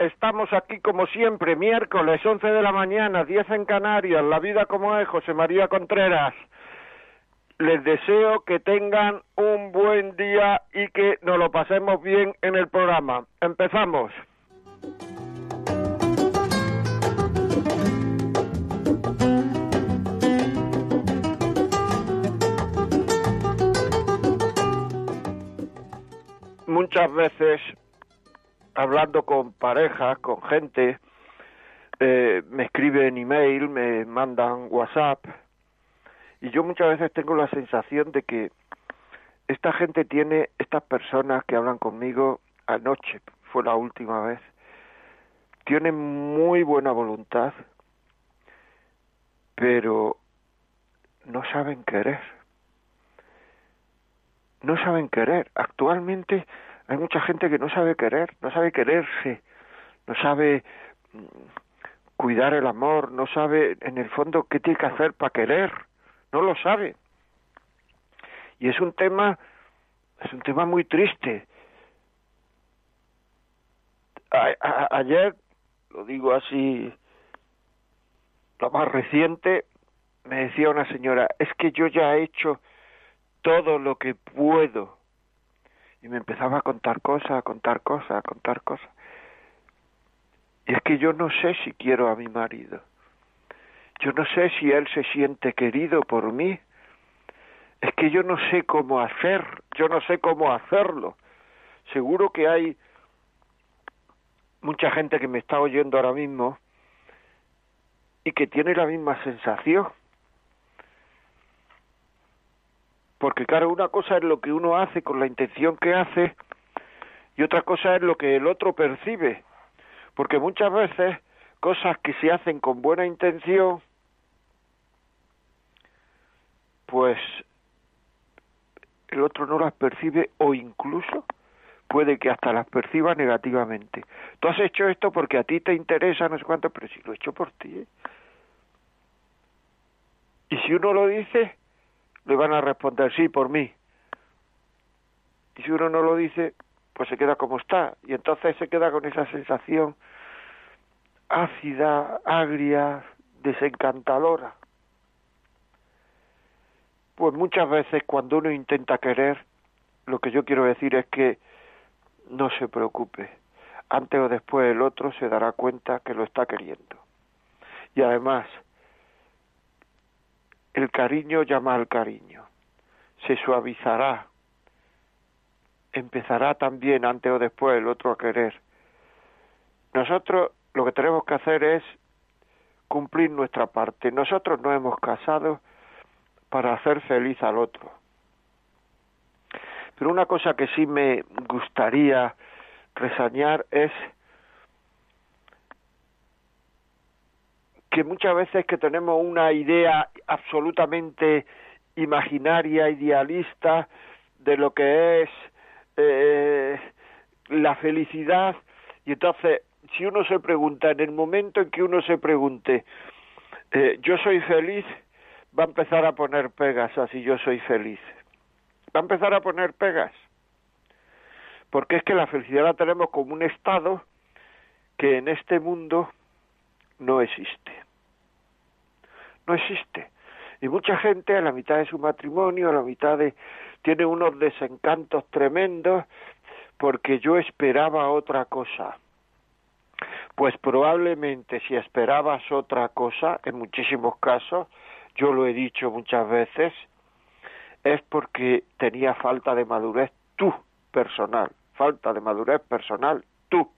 Estamos aquí como siempre, miércoles 11 de la mañana, 10 en Canarias, La vida como es, José María Contreras. Les deseo que tengan un buen día y que nos lo pasemos bien en el programa. Empezamos. Muchas veces hablando con parejas, con gente, eh, me escriben email, me mandan WhatsApp, y yo muchas veces tengo la sensación de que esta gente tiene, estas personas que hablan conmigo anoche, fue la última vez, tienen muy buena voluntad, pero no saben querer. No saben querer. Actualmente hay mucha gente que no sabe querer, no sabe quererse, no sabe mm, cuidar el amor, no sabe en el fondo qué tiene que hacer para querer, no lo sabe. Y es un tema, es un tema muy triste. ayer, lo digo así, lo más reciente, me decía una señora, es que yo ya he hecho todo lo que puedo y me empezaba a contar cosas, a contar cosas, a contar cosas. Y es que yo no sé si quiero a mi marido. Yo no sé si él se siente querido por mí. Es que yo no sé cómo hacer, yo no sé cómo hacerlo. Seguro que hay mucha gente que me está oyendo ahora mismo y que tiene la misma sensación. Porque claro, una cosa es lo que uno hace con la intención que hace y otra cosa es lo que el otro percibe, porque muchas veces cosas que se hacen con buena intención, pues el otro no las percibe o incluso puede que hasta las perciba negativamente. Tú has hecho esto porque a ti te interesa, no sé cuánto, pero si lo he hecho por ti. ¿eh? Y si uno lo dice, le van a responder sí por mí. Y si uno no lo dice, pues se queda como está. Y entonces se queda con esa sensación ácida, agria, desencantadora. Pues muchas veces cuando uno intenta querer, lo que yo quiero decir es que no se preocupe. Antes o después el otro se dará cuenta que lo está queriendo. Y además, el cariño llama al cariño, se suavizará, empezará también antes o después el otro a querer. Nosotros lo que tenemos que hacer es cumplir nuestra parte. Nosotros no hemos casado para hacer feliz al otro. Pero una cosa que sí me gustaría resañar es que muchas veces que tenemos una idea absolutamente imaginaria, idealista de lo que es eh, la felicidad. Y entonces si uno se pregunta en el momento en que uno se pregunte eh, yo soy feliz va a empezar a poner pegas así yo soy feliz. Va a empezar a poner pegas. Porque es que la felicidad la tenemos como un estado que en este mundo no existe. No existe. Y mucha gente a la mitad de su matrimonio, a la mitad de... tiene unos desencantos tremendos porque yo esperaba otra cosa. Pues probablemente si esperabas otra cosa, en muchísimos casos, yo lo he dicho muchas veces, es porque tenía falta de madurez tú personal, falta de madurez personal tú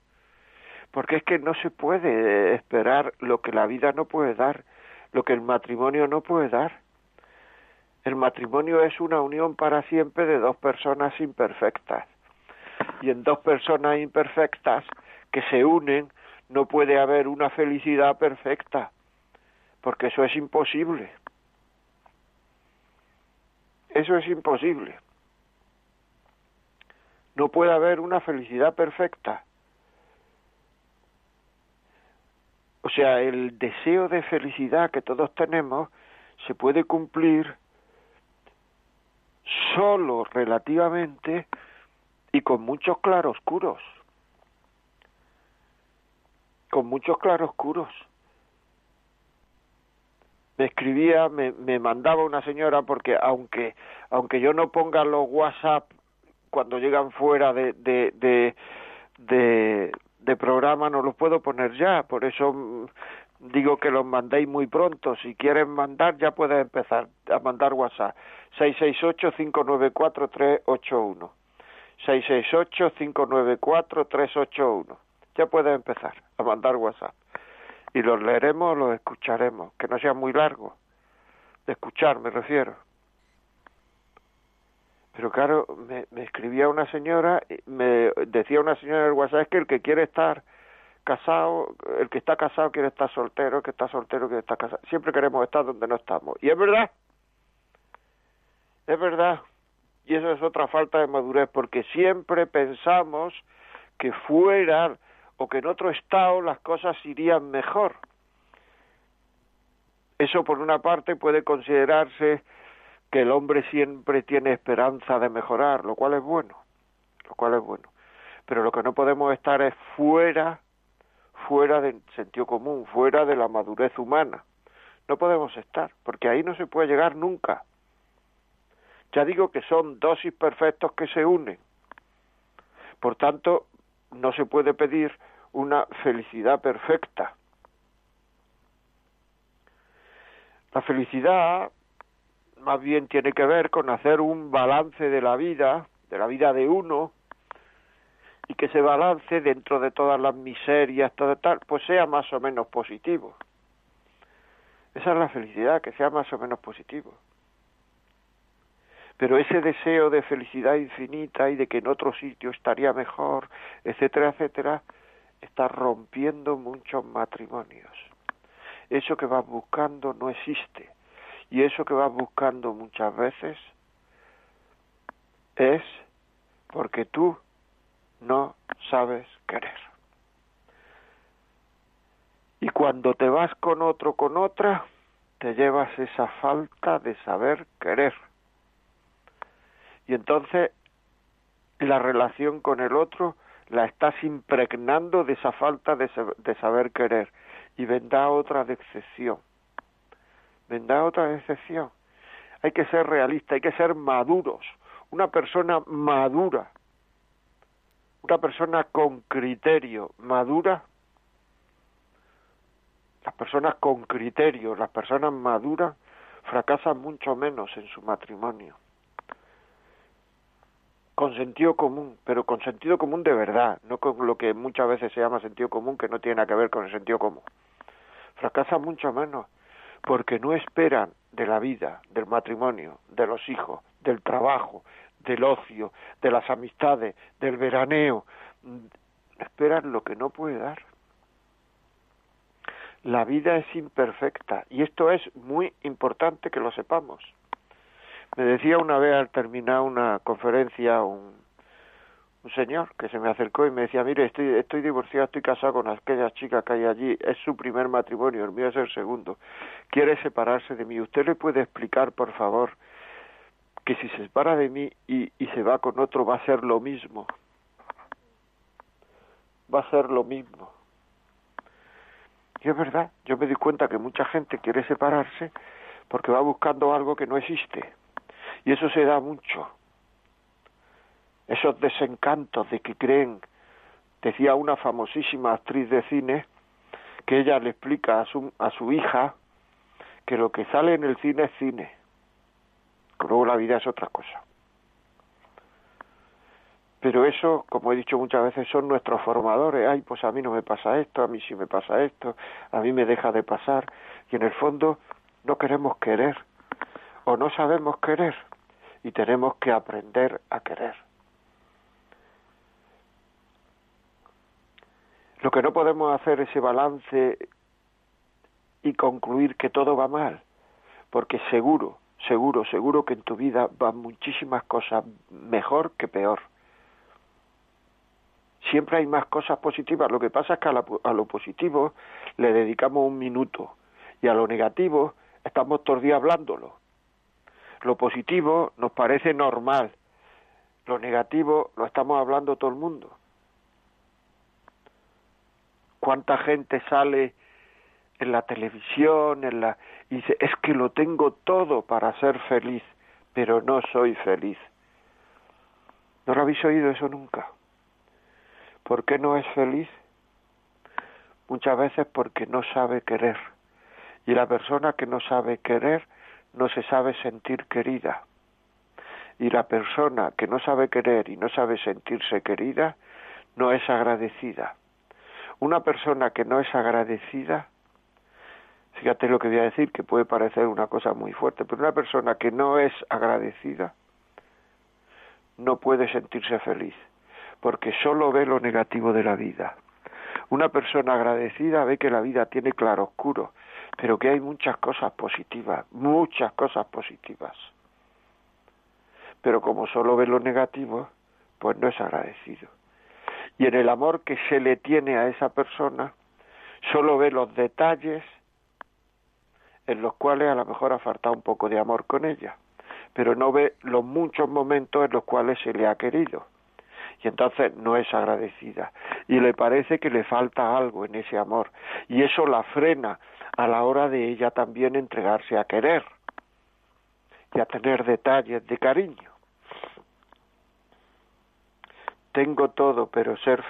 porque es que no se puede esperar lo que la vida no puede dar, lo que el matrimonio no puede dar. El matrimonio es una unión para siempre de dos personas imperfectas. Y en dos personas imperfectas que se unen no puede haber una felicidad perfecta, porque eso es imposible. Eso es imposible. No puede haber una felicidad perfecta. O sea, el deseo de felicidad que todos tenemos se puede cumplir solo relativamente y con muchos claroscuros. Con muchos claroscuros. Me escribía, me, me mandaba una señora porque aunque aunque yo no ponga los WhatsApp cuando llegan fuera de, de, de, de, de programa no los puedo poner ya, por eso mm, digo que los mandéis muy pronto. Si quieren mandar, ya pueden empezar a mandar WhatsApp. 668-594-381. 668-594-381. Ya pueden empezar a mandar WhatsApp. Y los leeremos, los escucharemos. Que no sea muy largo. De escuchar, me refiero. Pero claro, me, me escribía una señora, me decía una señora en el WhatsApp que el que quiere estar casado, el que está casado quiere estar soltero, el que está soltero quiere estar casado. Siempre queremos estar donde no estamos. Y es verdad. Es verdad. Y eso es otra falta de madurez, porque siempre pensamos que fuera o que en otro estado las cosas irían mejor. Eso por una parte puede considerarse que el hombre siempre tiene esperanza de mejorar, lo cual es bueno, lo cual es bueno. Pero lo que no podemos estar es fuera fuera del sentido común, fuera de la madurez humana. No podemos estar, porque ahí no se puede llegar nunca. Ya digo que son dosis perfectos que se unen. Por tanto, no se puede pedir una felicidad perfecta. La felicidad más bien tiene que ver con hacer un balance de la vida, de la vida de uno, y que ese balance dentro de todas las miserias, todo tal, pues sea más o menos positivo. Esa es la felicidad, que sea más o menos positivo. Pero ese deseo de felicidad infinita y de que en otro sitio estaría mejor, etcétera, etcétera, está rompiendo muchos matrimonios. Eso que vas buscando no existe. Y eso que vas buscando muchas veces es porque tú no sabes querer. Y cuando te vas con otro, con otra, te llevas esa falta de saber querer. Y entonces la relación con el otro la estás impregnando de esa falta de, saber querer. Y vendrá otra decepción. Vendrá otra decepción. Hay que ser realista, hay que ser maduros. Una persona madura una persona con criterio madura, las personas con criterio, las personas maduras, fracasan mucho menos en su matrimonio. Con sentido común, pero con sentido común de verdad, no con lo que muchas veces se llama sentido común que no tiene nada que ver con el sentido común. Fracasan mucho menos porque no esperan de la vida, del matrimonio, de los hijos, del trabajo, del ocio, de las amistades, del veraneo, esperan lo que no puede dar. La vida es imperfecta y esto es muy importante que lo sepamos. Me decía una vez al terminar una conferencia un, un señor que se me acercó y me decía, mire, estoy, estoy divorciado, estoy casado con aquella chica que hay allí, es su primer matrimonio, el mío es el segundo, quiere separarse de mí. ¿Usted le puede explicar, por favor, que si se separa de mí y, y se va con otro va a ser lo mismo. Va a ser lo mismo. Y es verdad, yo me di cuenta que mucha gente quiere separarse porque va buscando algo que no existe. Y eso se da mucho. Esos desencantos de que creen, decía una famosísima actriz de cine, que ella le explica a su, a su hija que lo que sale en el cine es cine Luego la vida es otra cosa. Pero eso, como he dicho muchas veces, son nuestros formadores. Ay, pues a mí no me pasa esto, a mí sí me pasa esto, a mí me deja de pasar. Y en el fondo no queremos querer o no sabemos querer y tenemos que aprender a querer. Lo que no podemos hacer ese balance y concluir que todo va mal, porque seguro, seguro, seguro que en tu vida van muchísimas cosas mejor que peor. Siempre hay más cosas positivas. Lo que pasa es que a, lo positivo le dedicamos un minuto y a lo negativo estamos todos días hablándolo. Lo positivo nos parece normal, lo negativo lo estamos hablando todo el mundo. ¿Cuánta gente sale en la televisión en la, y dice, es que lo tengo todo para ser feliz, pero no soy feliz? ¿No lo habéis oído eso nunca? ¿Por qué no es feliz? Muchas veces porque no sabe querer. Y la persona que no sabe querer no se sabe sentir querida. Y la persona que no sabe querer y no sabe sentirse querida no es agradecida. Una persona que no es agradecida, fíjate lo que voy a decir, que puede parecer una cosa muy fuerte, pero una persona que no es agradecida no puede sentirse feliz, porque solo ve lo negativo de la vida. Una persona agradecida ve que la vida tiene claroscuro, pero que hay muchas cosas positivas, muchas cosas positivas. Pero como solo ve lo negativo, pues no es agradecido. Y en el amor que se le tiene a esa persona, solo ve los detalles en los cuales a lo mejor ha faltado un poco de amor con ella, pero no ve los muchos momentos en los cuales se le ha querido. Y entonces no es agradecida. Y le parece que le falta algo en ese amor. Y eso la frena a la hora de ella también entregarse a querer y a tener detalles de cariño. Tengo todo pero ser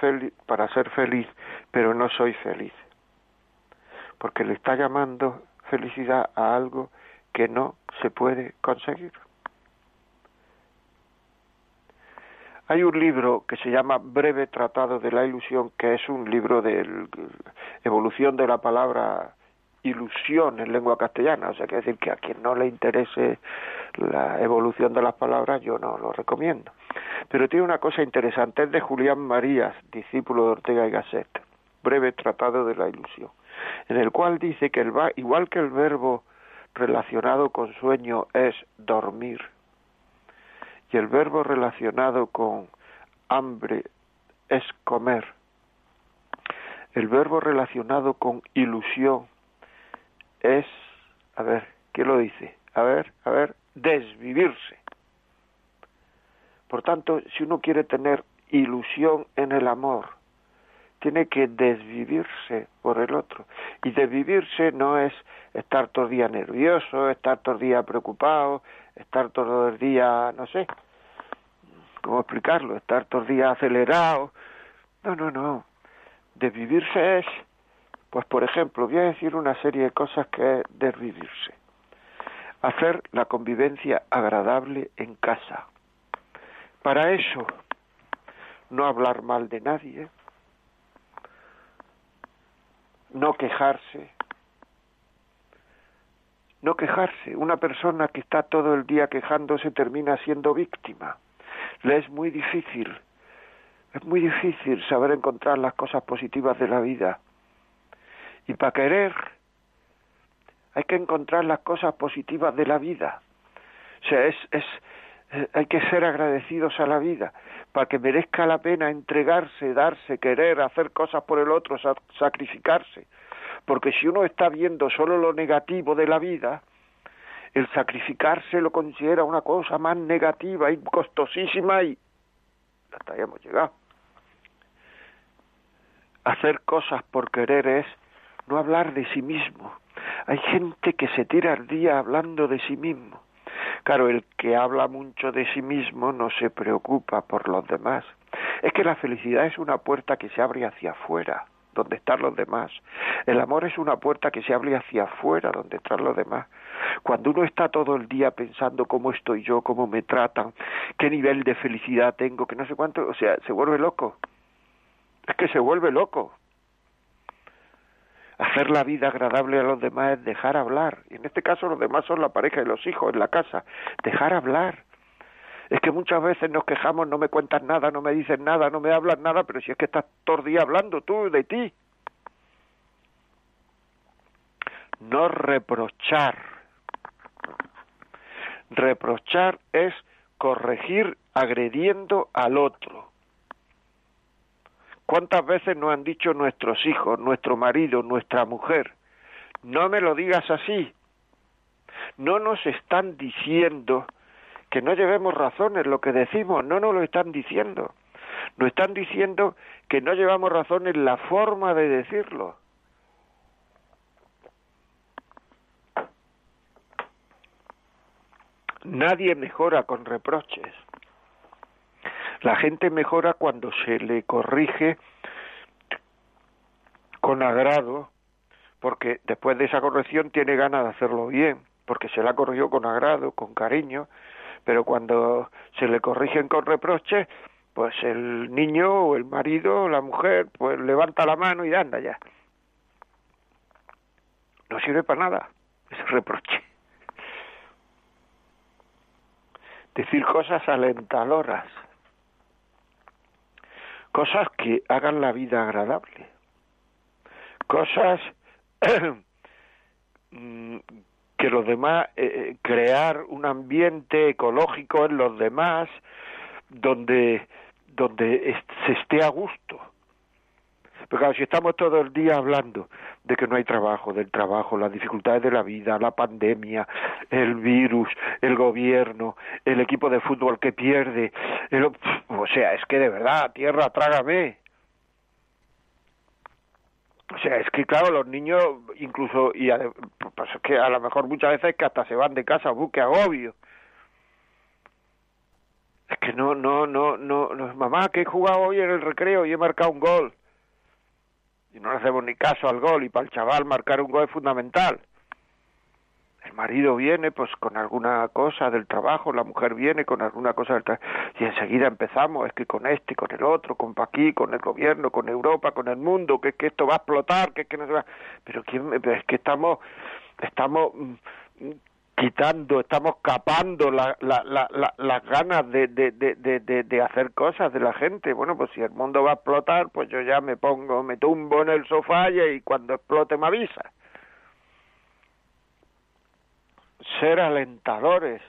para ser feliz, pero no soy feliz. Porque le está llamando felicidad a algo que no se puede conseguir. Hay un libro que se llama Breve Tratado de la Ilusión, que es un libro de evolución de la palabra ilusión en lengua castellana, o sea, que decir que a quien no le interese la evolución de las palabras, yo no lo recomiendo. Pero tiene una cosa interesante, es de Julián Marías, discípulo de Ortega y Gasset, breve tratado de la ilusión, en el cual dice que el, igual que el verbo relacionado con sueño es dormir, y el verbo relacionado con hambre es comer, el verbo relacionado con ilusión es, a ver, ¿qué lo dice? A ver, a ver, desvivirse. Por tanto, si uno quiere tener ilusión en el amor, tiene que desvivirse por el otro. Y desvivirse no es estar todo el día nervioso, estar todo el día preocupado, estar todo el día, no sé, ¿cómo explicarlo? Estar todo el día acelerado. No, no, no. Desvivirse es pues por ejemplo, voy a decir una serie de cosas que es desvivirse. Hacer la convivencia agradable en casa. Para eso, no hablar mal de nadie, no quejarse, no quejarse. Una persona que está todo el día quejándose termina siendo víctima. Le es muy difícil, es muy difícil saber encontrar las cosas positivas de la vida. Y para querer hay que encontrar las cosas positivas de la vida. O sea, es, es, eh, hay que ser agradecidos a la vida para que merezca la pena entregarse, darse, querer, hacer cosas por el otro, sacrificarse. Porque si uno está viendo solo lo negativo de la vida, el sacrificarse lo considera una cosa más negativa y costosísima y hasta ahí hemos llegado. Hacer cosas por querer es no hablar de sí mismo. Hay gente que se tira al día hablando de sí mismo. Claro, el que habla mucho de sí mismo no se preocupa por los demás. Es que la felicidad es una puerta que se abre hacia afuera, donde están los demás. El amor es una puerta que se abre hacia afuera, donde están los demás. Cuando uno está todo el día pensando cómo estoy yo, cómo me tratan, qué nivel de felicidad tengo, que no sé cuánto, o sea, se vuelve loco. Es que se vuelve loco. Hacer la vida agradable a los demás es dejar hablar. Y en este caso los demás son la pareja y los hijos en la casa. Dejar hablar. Es que muchas veces nos quejamos, no me cuentas nada, no me dices nada, no me hablas nada, pero si es que estás todo el día hablando tú de ti. No reprochar. Reprochar es corregir agrediendo al otro. ¿Cuántas veces nos han dicho nuestros hijos, nuestro marido, nuestra mujer? No me lo digas así. No nos están diciendo que no llevemos razón en lo que decimos, no nos lo están diciendo. Nos están diciendo que no llevamos razón en la forma de decirlo. Nadie mejora con reproches. La gente mejora cuando se le corrige con agrado, porque después de esa corrección tiene ganas de hacerlo bien, porque se la corrigió con agrado, con cariño, pero cuando se le corrigen con reproches, pues el niño o el marido o la mujer pues levanta la mano y anda ya. No sirve para nada ese reproche. Decir cosas alentadoras cosas que hagan la vida agradable, cosas mm, que los demás, eh, eh, crear un ambiente ecológico en los demás donde, donde se esté a gusto pero claro, si estamos todo el día hablando de que no hay trabajo, del trabajo, las dificultades de la vida, la pandemia, el virus, el gobierno, el equipo de fútbol que pierde, o sea, es que de verdad, tierra, trágame. O sea, es que claro, los niños incluso, y pues es que a lo mejor muchas veces que hasta se van de casa, buque agobio. Es que no, no, no, no, no, mamá, que he jugado hoy en el recreo y he marcado un gol y no le hacemos ni caso al gol y para el chaval marcar un gol es fundamental. El marido viene pues con alguna cosa del trabajo, la mujer viene con alguna cosa del trabajo y enseguida empezamos, es que con este, con el otro, con aquí, con el gobierno, con Europa, con el mundo, que, que esto va a explotar, que, que no se va... Pero ¿quién, es que estamos, estamos mm, quitando, estamos capando la, la, la, las ganas de, de, hacer cosas de la gente. Bueno, pues si el mundo va a explotar, pues yo ya me pongo, me tumbo en el sofá y cuando explote me avisa. Ser alentadores,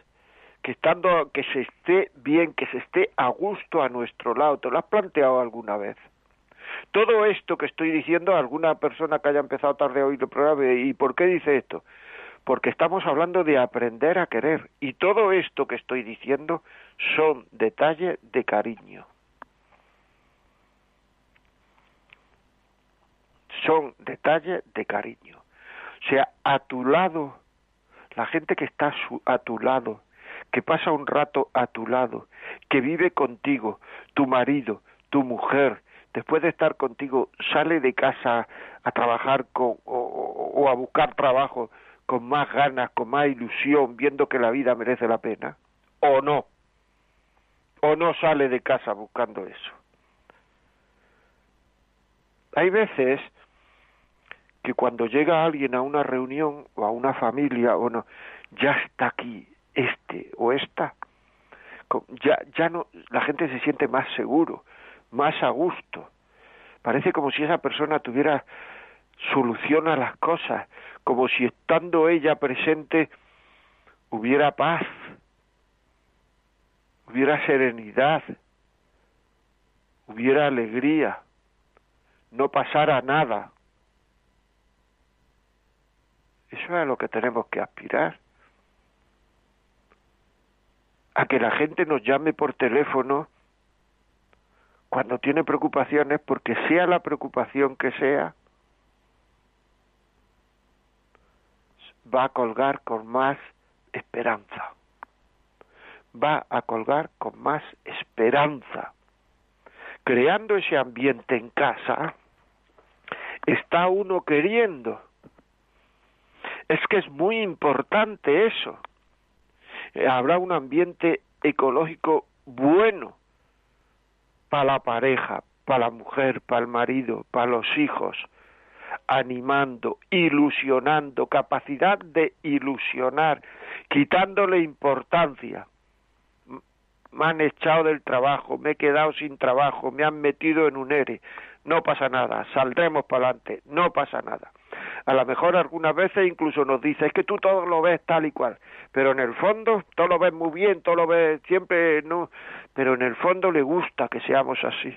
que estando, que se esté bien, que se esté a gusto a nuestro lado. ¿Te lo has planteado alguna vez? Todo esto que estoy diciendo, alguna persona que haya empezado tarde a oír el programa, ¿y por qué dice esto? Porque estamos hablando de aprender a querer y todo esto que estoy diciendo son detalles de cariño. Son detalles de cariño. O sea, a tu lado, la gente que está a tu lado, que pasa un rato a tu lado, que vive contigo, tu marido, tu mujer, después de estar contigo, sale de casa a trabajar con, o, o a buscar trabajo, con más ganas, con más ilusión, viendo que la vida merece la pena, o no, o no sale de casa buscando eso. Hay veces que cuando llega alguien a una reunión o a una familia, o no, ya está aquí este o esta, ya, ya no, la gente se siente más seguro, más a gusto. Parece como si esa persona tuviera solución a las cosas, como si estando ella presente hubiera paz, hubiera serenidad, hubiera alegría, no pasara nada. Eso es a lo que tenemos que aspirar. A que la gente nos llame por teléfono cuando tiene preocupaciones, porque sea la preocupación que sea, va a colgar con más esperanza. Va a colgar con más esperanza. Creando ese ambiente en casa, está uno queriendo. Es que es muy importante eso. Eh, habrá un ambiente ecológico bueno para la pareja, para la mujer, para el marido, para los hijos, animando, ilusionando, capacidad de ilusionar, quitándole importancia. me han echado del trabajo, me he quedado sin trabajo, me han metido en un ERE. No pasa nada, saldremos para adelante, no pasa nada. A lo mejor algunas veces incluso nos dice, es que tú todo lo ves tal y cual, pero en el fondo todo lo ves muy bien, todo lo ves siempre, no, pero en el fondo le gusta que seamos así.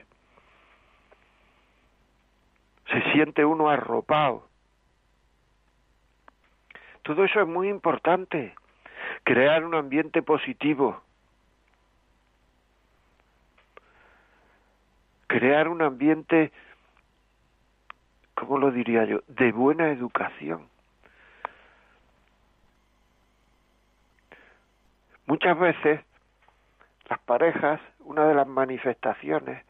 Se siente uno arropado. Todo eso es muy importante, crear un ambiente positivo crear un ambiente, ¿cómo lo diría yo?, de buena educación. Muchas veces las parejas, una de las manifestaciones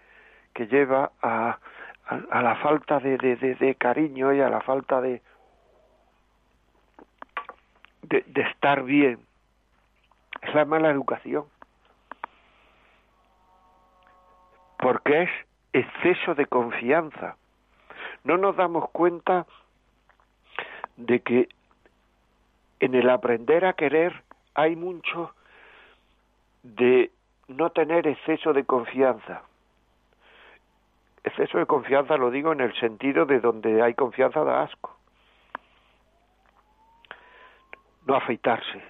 que lleva a, a, la falta de, de, de, cariño y a la falta de, de estar bien, es la mala educación. Porque es exceso de confianza. No nos damos cuenta de que en el aprender a querer hay mucho de no tener exceso de confianza. Exceso de confianza lo digo en el sentido de donde hay confianza da asco. No afeitarse,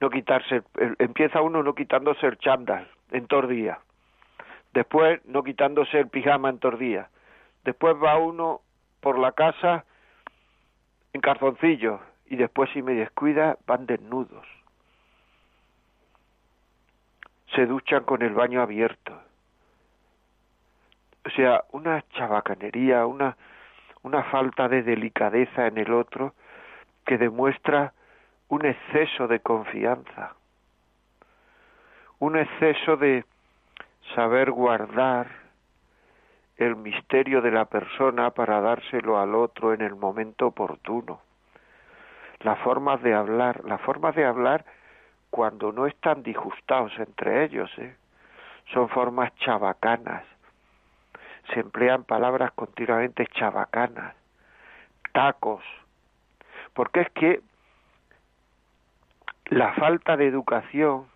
no quitarse, empieza uno no quitándose el chándal en todo el día después no quitándose el pijama en tordía, después va uno por la casa en calzoncillos y después si me descuida van desnudos. Se duchan con el baño abierto. O sea, una chabacanería, una, una falta de delicadeza en el otro que demuestra un exceso de confianza, un exceso de, saber guardar el misterio de la persona para dárselo al otro en el momento oportuno. La forma de hablar, la forma de hablar cuando no están disgustados entre ellos, ¿eh? son formas chabacanas. Se emplean palabras continuamente chabacanas, tacos, porque es que la falta de educación,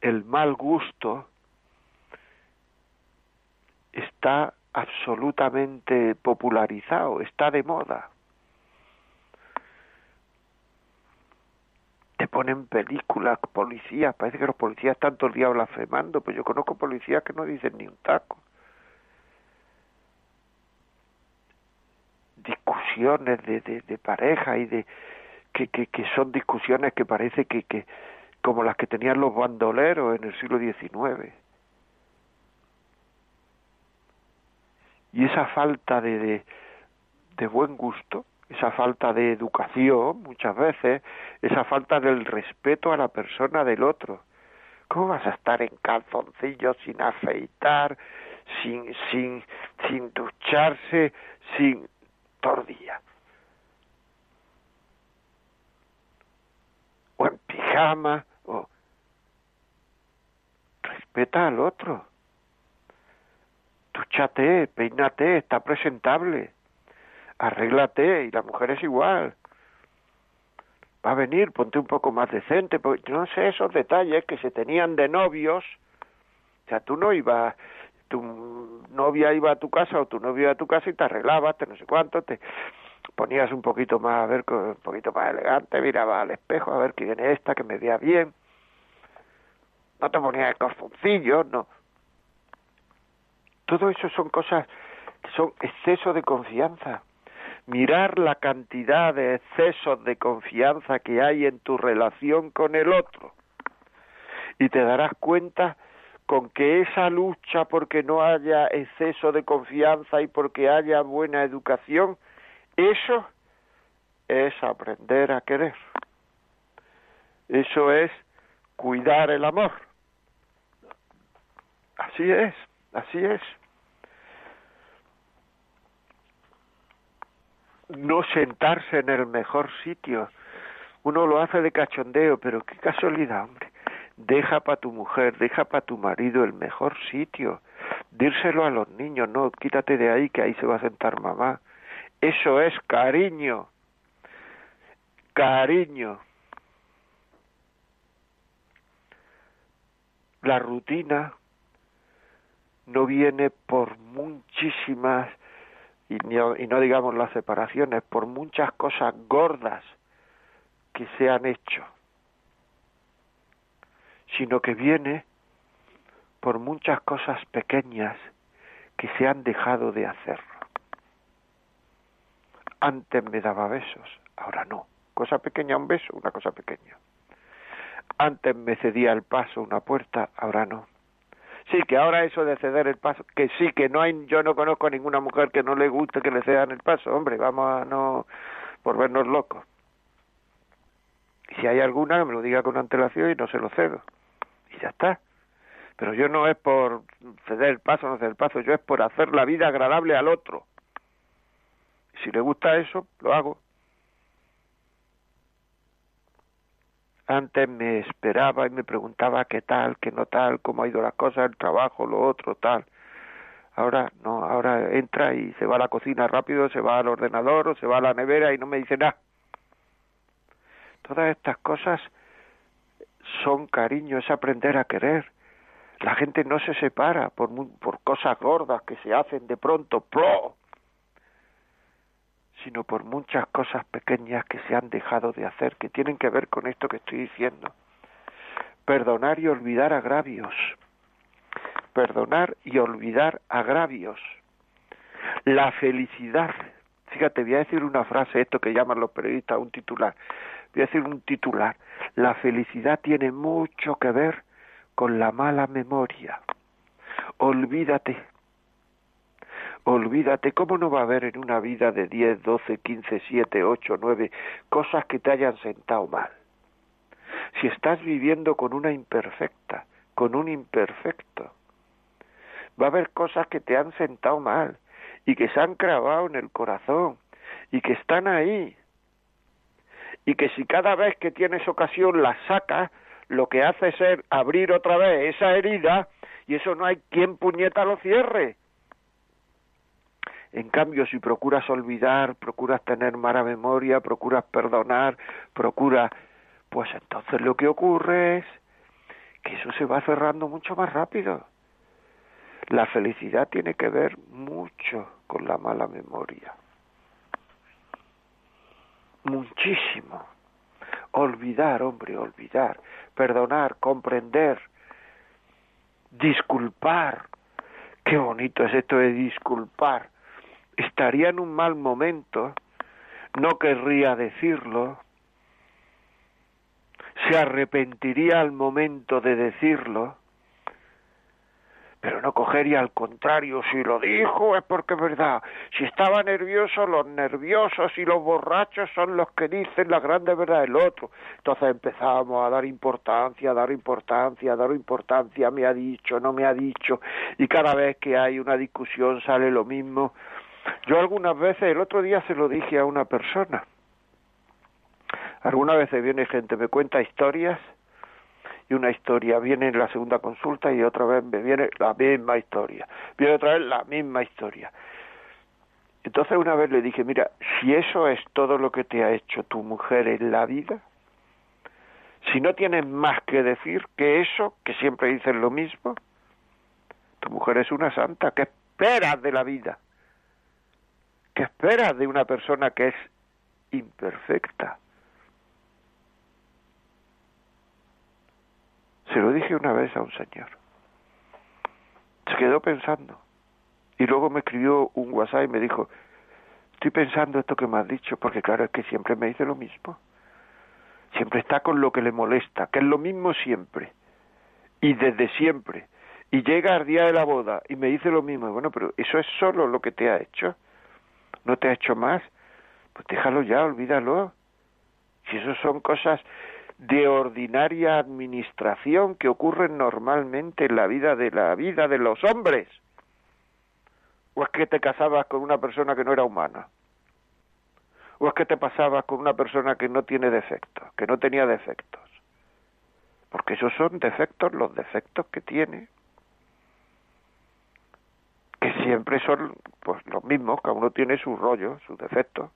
el mal gusto, está absolutamente popularizado, está de moda. Te ponen películas, policías, parece que los policías están todo el día blasfemando, pues yo conozco policías que no dicen ni un taco. Discusiones de, de, de pareja y de que, que, son discusiones que parece que, que como las que tenían los bandoleros en el siglo XIX y esa falta de, de, buen gusto, esa falta de educación muchas veces, esa falta del respeto a la persona del otro. ¿Cómo vas a estar en calzoncillos sin afeitar, sin, sin, sin ducharse, sin tordilla? O en pijama, o respeta al otro duchate, peínate, está presentable, arréglate, y la mujer es igual. Va a venir, ponte un poco más decente, porque no sé esos detalles que se tenían de novios. O sea, tú no ibas, tu novia iba a tu casa o tu novio iba a tu casa y te arreglabas, te no sé cuánto, te ponías un poquito más, a ver, un poquito más elegante, miraba al espejo a ver quién es esta, que me vea bien. No te ponías el calzoncillo, no, todo eso son cosas que son exceso de confianza. Mirar la cantidad de excesos de confianza que hay en tu relación con el otro. Y te darás cuenta con que esa lucha porque no haya exceso de confianza y porque haya buena educación, eso es aprender a querer. Eso es cuidar el amor. Así es, así es. no sentarse en el mejor sitio. Uno lo hace de cachondeo, pero qué casualidad, hombre. Deja para tu mujer, deja para tu marido el mejor sitio. Dírselo a los niños, no, quítate de ahí que ahí se va a sentar mamá. Eso es cariño. Cariño. la rutina no viene por muchísimas, y no, y no digamos las separaciones, por muchas cosas gordas que se han hecho, sino que viene por muchas cosas pequeñas que se han dejado de hacer. Antes me daba besos, ahora no. Cosa pequeña, un beso, una cosa pequeña. Antes me cedía el paso, una puerta, ahora no. Sí, que ahora eso de ceder el paso, que sí, que no hay, yo no conozco a ninguna mujer que no le guste que le cedan el paso, hombre, vamos a no por vernos locos. Si hay alguna, que me lo diga con antelación y no se lo cedo. Y ya está. Pero yo no es por ceder el paso o no ceder el paso, yo es por hacer la vida agradable al otro. Si le gusta eso, lo hago. Antes me esperaba y me preguntaba qué tal, qué no tal, cómo ha ido las cosas, el trabajo, lo otro, tal. Ahora no, ahora entra y se va a la cocina rápido, se va al ordenador o se va a la nevera y no me dice nada. Todas estas cosas son cariño, es aprender a querer. La gente no se separa por, por cosas gordas que se hacen de pronto, ¡pro! sino por muchas cosas pequeñas que se han dejado de hacer, que tienen que ver con esto que estoy diciendo. Perdonar y olvidar agravios. Perdonar y olvidar agravios. La felicidad. Fíjate, voy a decir una frase, esto que llaman los periodistas un titular. Voy a decir un titular. La felicidad tiene mucho que ver con la mala memoria. Olvídate Olvídate, ¿cómo no va a haber en una vida de 10, 12, 15, 7, 8, 9 cosas que te hayan sentado mal? Si estás viviendo con una imperfecta, con un imperfecto, va a haber cosas que te han sentado mal y que se han clavado en el corazón y que están ahí. Y que si cada vez que tienes ocasión las sacas, lo que hace es abrir otra vez esa herida y eso no hay quien puñeta lo cierre. En cambio, si procuras olvidar, procuras tener mala memoria, procuras perdonar, procuras, pues entonces lo que ocurre es que eso se va cerrando mucho más rápido. La felicidad tiene que ver mucho con la mala memoria. Muchísimo. Olvidar, hombre, olvidar. Perdonar, comprender. Disculpar. Qué bonito es esto de disculpar estaría en un mal momento, no querría decirlo, se arrepentiría al momento de decirlo, pero no cogería al contrario, si lo dijo es porque es verdad. Si estaba nervioso, los nerviosos y los borrachos son los que dicen la grande verdad del otro. Entonces empezamos a dar importancia, a dar importancia, a dar importancia, me ha dicho, no me ha dicho, y cada vez que hay una discusión sale lo mismo. Yo algunas veces, el otro día se lo dije a una persona, algunas veces viene gente, me cuenta historias y una historia viene en la segunda consulta y otra vez me viene la misma historia, viene otra vez la misma historia. Entonces una vez le dije, mira, si eso es todo lo que te ha hecho tu mujer en la vida, si no tienes más que decir que eso, que siempre dices lo mismo, tu mujer es una santa, ¿qué esperas de la vida? ¿Qué esperas de una persona que es imperfecta? Se lo dije una vez a un señor. Se quedó pensando. Y luego me escribió un WhatsApp y me dijo, estoy pensando esto que me has dicho, porque claro, es que siempre me dice lo mismo. Siempre está con lo que le molesta, que es lo mismo siempre. Y desde siempre. Y llega al día de la boda y me dice lo mismo. Bueno, pero eso es solo lo que te ha hecho no te ha hecho más, pues déjalo ya, olvídalo. Si eso son cosas de ordinaria administración que ocurren normalmente en la vida de la vida de los hombres. ¿O es que te casabas con una persona que no era humana? ¿O es que te pasabas con una persona que no tiene defectos, que no tenía defectos? Porque esos son defectos, los defectos que tiene que siempre son pues los mismos, cada uno tiene su rollo, sus defectos,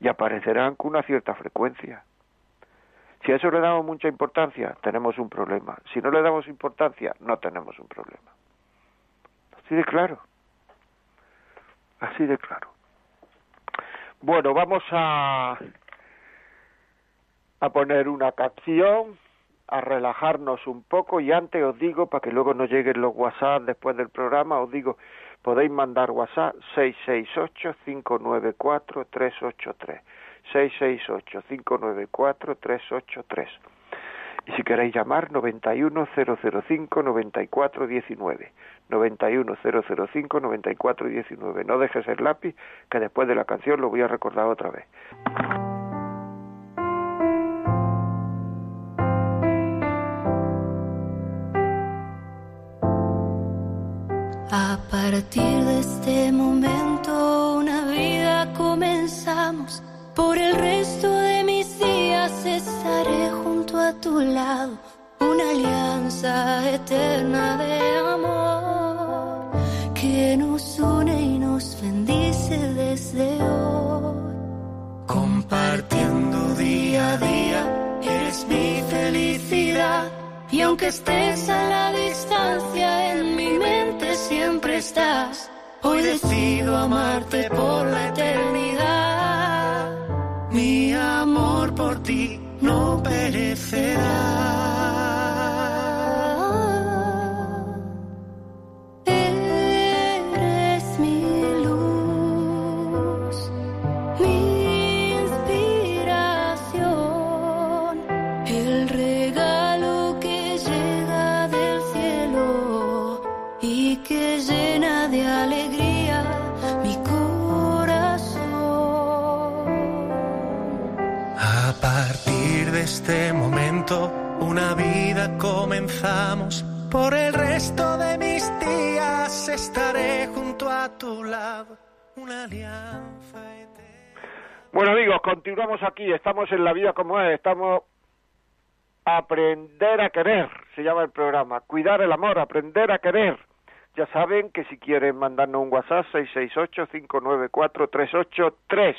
y aparecerán con una cierta frecuencia. Si a eso le damos mucha importancia, tenemos un problema. Si no le damos importancia, no tenemos un problema. Así de claro. Así de claro. Bueno, vamos a, a poner una canción, a relajarnos un poco y antes os digo, para que luego no lleguen los WhatsApp después del programa, os digo, podéis mandar WhatsApp 668-594-383. 668-594-383. Y si queréis llamar, 91005-9419. 91005-9419. No dejes el lápiz, que después de la canción lo voy a recordar otra vez. A partir de este momento, Por el resto de mis días estaré junto a tu lado, una alianza eterna de amor que nos une y nos bendice desde hoy. Compartiendo día a día, eres mi felicidad. Y aunque estés a la distancia, en mi mente siempre estás. Hoy decido amarte por la eternidad. Ti no perecerá. Continuamos aquí, estamos en la vida como es, estamos aprender a querer, se llama el programa, cuidar el amor, aprender a querer. Ya saben que si quieren mandarnos un WhatsApp 668-594-383.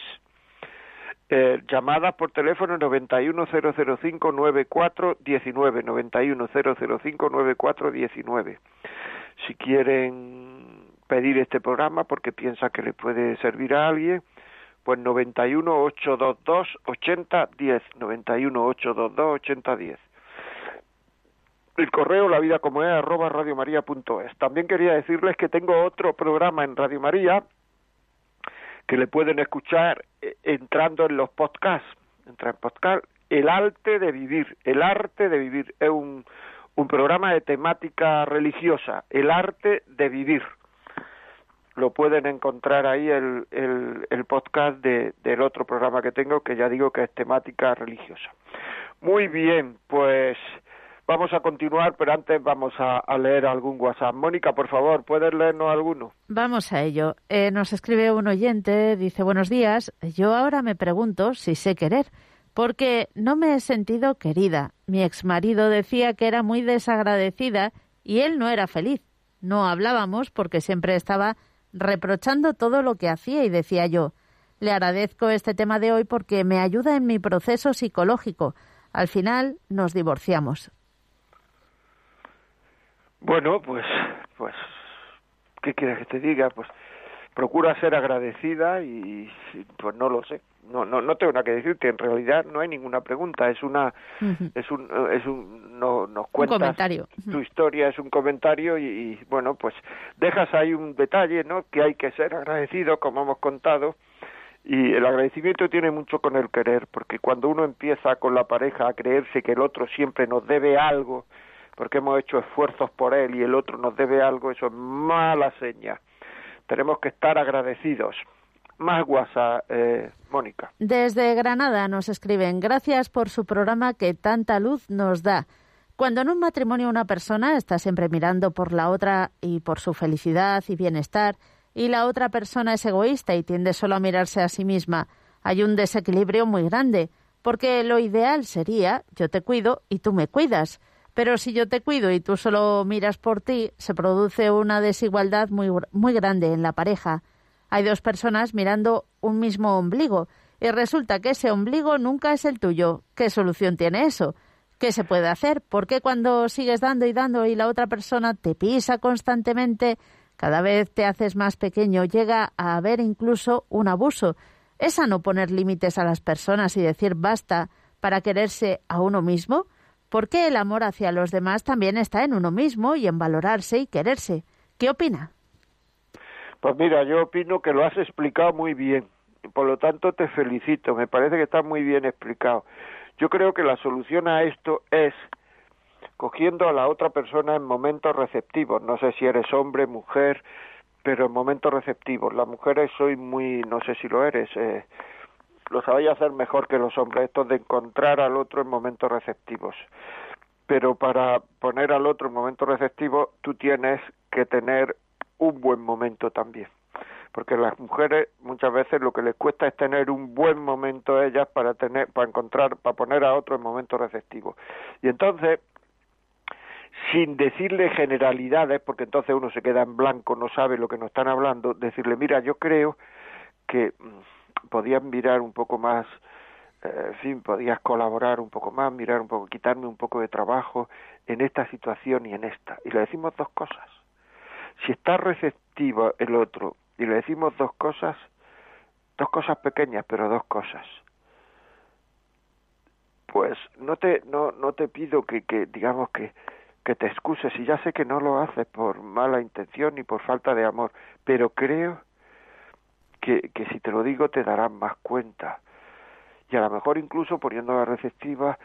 Eh, llamadas por teléfono 910059419 910059419 si quieren pedir este programa porque piensan que le puede servir a alguien pues 91 822 8010 91 822 8010 el correo la vida como es arroba radiomaria.es también quería decirles que tengo otro programa en Radio María que le pueden escuchar eh, entrando en los podcasts. Entra en podcast. El arte de vivir el arte de vivir. Es un un programa de temática religiosa. El arte de vivir lo pueden encontrar ahí el, el, podcast de, del otro programa que tengo, que ya digo que es temática religiosa. Muy bien, pues vamos a continuar, pero antes vamos a, a leer algún WhatsApp. Mónica, por favor, ¿puedes leernos alguno? Vamos a ello. Eh, nos escribe un oyente, dice, buenos días, yo ahora me pregunto si sé querer, porque no me he sentido querida. Mi exmarido decía que era muy desagradecida y él no era feliz. No hablábamos porque siempre estaba reprochando todo lo que hacía y decía yo, le agradezco este tema de hoy porque me ayuda en mi proceso psicológico. Al final nos divorciamos. Bueno, pues, pues, ¿qué quieres que te diga? Pues procura ser agradecida y pues no lo sé. No, no, no tengo nada que decirte. En realidad no hay ninguna pregunta. Es una, uh -huh. es un, es un, no, nos cuentas un comentario. Tu historia es un comentario y, y, bueno, pues dejas ahí un detalle, ¿no? Que hay que ser agradecido, como hemos contado. Y el agradecimiento tiene mucho con el querer, porque cuando uno empieza con la pareja a creerse que el otro siempre nos debe algo, porque hemos hecho esfuerzos por él y el otro nos debe algo, eso es mala seña. Tenemos que estar agradecidos. Más WhatsApp, eh, Mónica. Desde Granada nos escriben, gracias por su programa que tanta luz nos da. Cuando en un matrimonio una persona está siempre mirando por la otra y por su felicidad y bienestar, y la otra persona es egoísta y tiende solo a mirarse a sí misma, hay un desequilibrio muy grande, porque lo ideal sería yo te cuido y tú me cuidas. Pero si yo te cuido y tú solo miras por ti, se produce una desigualdad muy, muy grande en la pareja. Hay dos personas mirando un mismo ombligo y resulta que ese ombligo nunca es el tuyo. ¿Qué solución tiene eso? ¿Qué se puede hacer? ¿Por qué cuando sigues dando y dando y la otra persona te pisa constantemente, cada vez te haces más pequeño, llega a haber incluso un abuso? ¿Es a no poner límites a las personas y decir basta para quererse a uno mismo? ¿Por qué el amor hacia los demás también está en uno mismo y en valorarse y quererse? ¿Qué opina? Pues mira, yo opino que lo has explicado muy bien. Por lo tanto, te felicito. Me parece que está muy bien explicado. Yo creo que la solución a esto es cogiendo a la otra persona en momentos receptivos. No sé si eres hombre, mujer, pero en momentos receptivos. Las mujeres soy muy, no sé si lo eres, eh, lo sabéis hacer mejor que los hombres, esto de encontrar al otro en momentos receptivos. Pero para poner al otro en momentos receptivos, tú tienes que tener un buen momento también porque las mujeres muchas veces lo que les cuesta es tener un buen momento a ellas para tener para encontrar para poner a otro en momentos receptivos y entonces sin decirle generalidades porque entonces uno se queda en blanco no sabe lo que nos están hablando decirle mira yo creo que mm, podías mirar un poco más eh, en fin podías colaborar un poco más mirar un poco quitarme un poco de trabajo en esta situación y en esta y le decimos dos cosas si está receptivo el otro y le decimos dos cosas, dos cosas pequeñas, pero dos cosas. Pues no te, no, no te pido que, que digamos que, que te excuses y ya sé que no lo haces por mala intención ni por falta de amor, pero creo que, si te lo digo te darás más cuenta. Y a lo mejor incluso poniendo la receptiva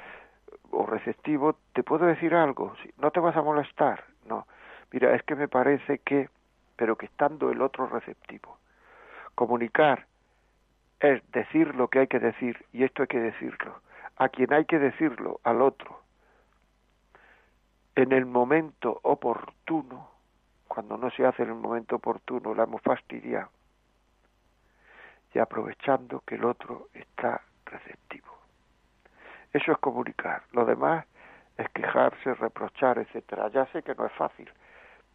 o receptivo, te puedo decir algo, no te vas a molestar, no. Mira, es que me parece que pero que estando el otro receptivo. Comunicar es decir lo que hay que decir, y esto hay que decirlo, a quien hay que decirlo, al otro, en el momento oportuno, cuando no se hace en el momento oportuno, la hemos fastidiado, y aprovechando que el otro está receptivo. Eso es comunicar. Lo demás es quejarse, reprochar, etcétera. Ya sé que no es fácil,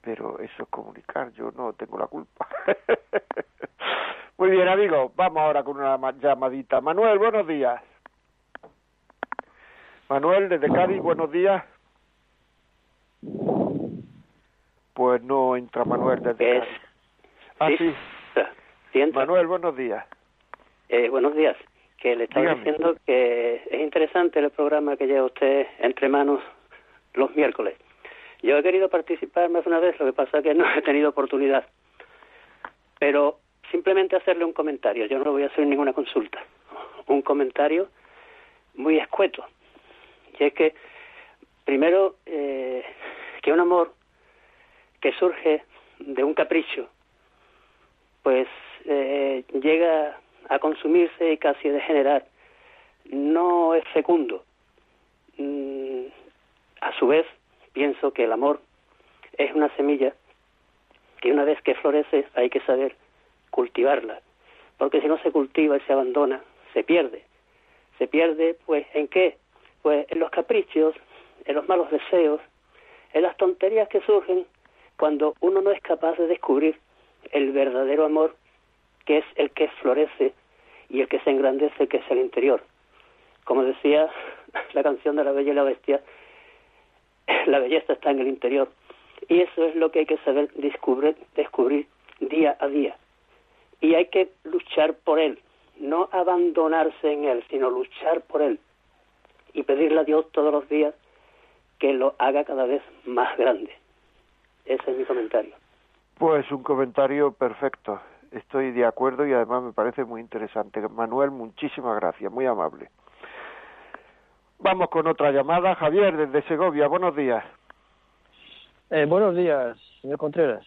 pero eso es comunicar, yo no tengo la culpa. Muy bien, amigos, vamos ahora con una llamadita. Manuel, buenos días. Manuel, desde Cádiz, buenos días. Pues no entra Manuel desde Cádiz. Ah, sí. Manuel, buenos días. Eh, buenos días. Que le estaba diciendo que es interesante el programa que lleva usted entre manos los miércoles. Yo he querido participar más una vez, lo que pasa es que no he tenido oportunidad. Pero simplemente hacerle un comentario, yo no voy a hacer ninguna consulta. Un comentario muy escueto. Y es que, primero, eh, que un amor que surge de un capricho, pues eh, llega a consumirse y casi degenerar, no es fecundo. Mm, a su vez, pienso que el amor es una semilla que una vez que florece hay que saber cultivarla, porque si no se cultiva y se abandona, se pierde. Se pierde, pues, ¿en qué? Pues en los caprichos, en los malos deseos, en las tonterías que surgen cuando uno no es capaz de descubrir el verdadero amor, que es el que florece y el que se engrandece, que es el interior. Como decía la canción de la Bella y la Bestia, la belleza está en el interior. Y eso es lo que hay que saber descubrir, descubrir día a día. Y hay que luchar por él, no abandonarse en él, sino luchar por él. Y pedirle a Dios todos los días que lo haga cada vez más grande. Ese es mi comentario. Pues un comentario perfecto. Estoy de acuerdo y además me parece muy interesante. Manuel, muchísimas gracias, muy amable. Vamos con otra llamada. Javier, desde Segovia, buenos días. Eh, buenos días, señor Contreras.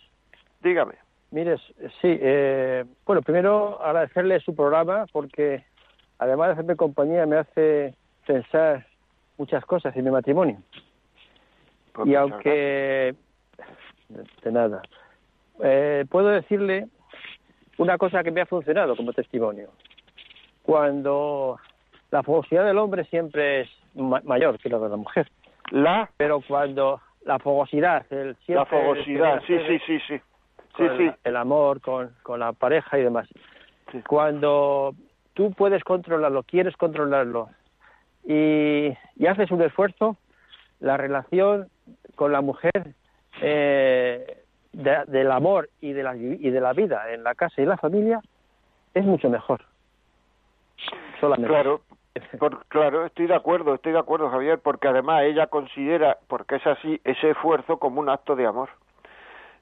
Dígame. Mire, sí, eh, bueno, primero agradecerle su programa porque además de hacerme compañía me hace pensar muchas cosas en mi matrimonio. Pues y aunque... De nada. Eh, puedo decirle una cosa que me ha funcionado como testimonio. Cuando la fogosidad del hombre siempre es mayor que la de la mujer. La. Pero cuando la fogosidad, el la fogosidad, sí, sí, sí, sí, sí, sí. El amor con, con la pareja y demás. Cuando tú puedes controlarlo, quieres controlarlo y, haces un esfuerzo, la relación con la mujer eh, del amor y de, la, y de la vida en la casa y la familia es mucho mejor. Solamente. Claro, claro, estoy de acuerdo, estoy de acuerdo, Javier, porque además ella considera, porque es así, ese esfuerzo como un acto de amor.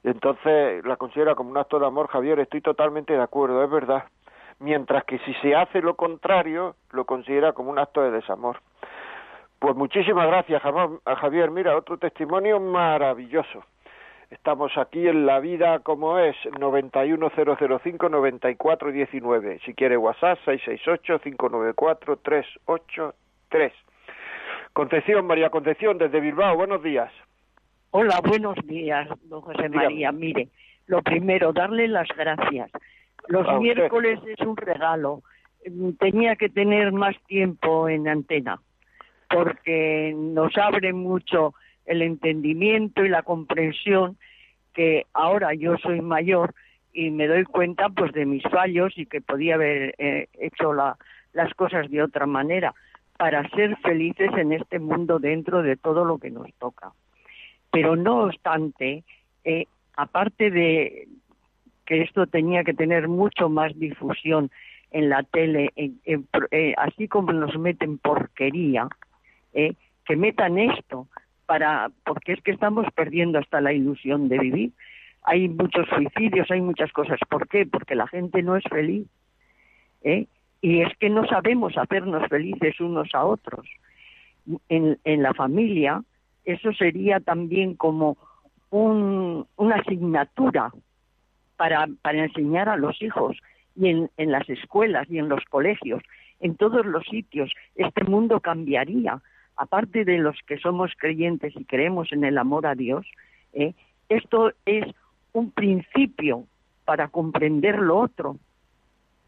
Entonces la considera como un acto de amor, Javier, estoy totalmente de acuerdo, es verdad. Mientras que si se hace lo contrario, lo considera como un acto de desamor. Pues muchísimas gracias, Javier. Mira, otro testimonio maravilloso. Estamos aquí en La Vida como es, 91005-9419. Si quiere WhatsApp, 668-594-383. Concepción, María Concepción, desde Bilbao, buenos días. Hola, buenos días, don José María. Mire, lo primero, darle las gracias. Los miércoles es un regalo. Tenía que tener más tiempo en antena, porque nos abre mucho el entendimiento y la comprensión que ahora yo soy mayor y me doy cuenta pues de mis fallos y que podía haber eh, hecho las cosas de otra manera para ser felices en este mundo dentro de todo lo que nos toca. Pero no obstante, eh, aparte de que esto tenía que tener mucho más difusión en la tele, eh, así como nos meten porquería, que metan esto, para porque es que estamos perdiendo hasta la ilusión de vivir. Hay muchos suicidios, hay muchas cosas. ¿Por qué? Porque la gente no es feliz. ¿eh? Y es que no sabemos hacernos felices unos a otros. En, la familia, eso sería también como un, una asignatura para, para enseñar a los hijos y en las escuelas y en los colegios, en todos los sitios. Este mundo cambiaría aparte de los que somos creyentes y creemos en el amor a Dios, ¿eh? esto es un principio para comprender lo otro.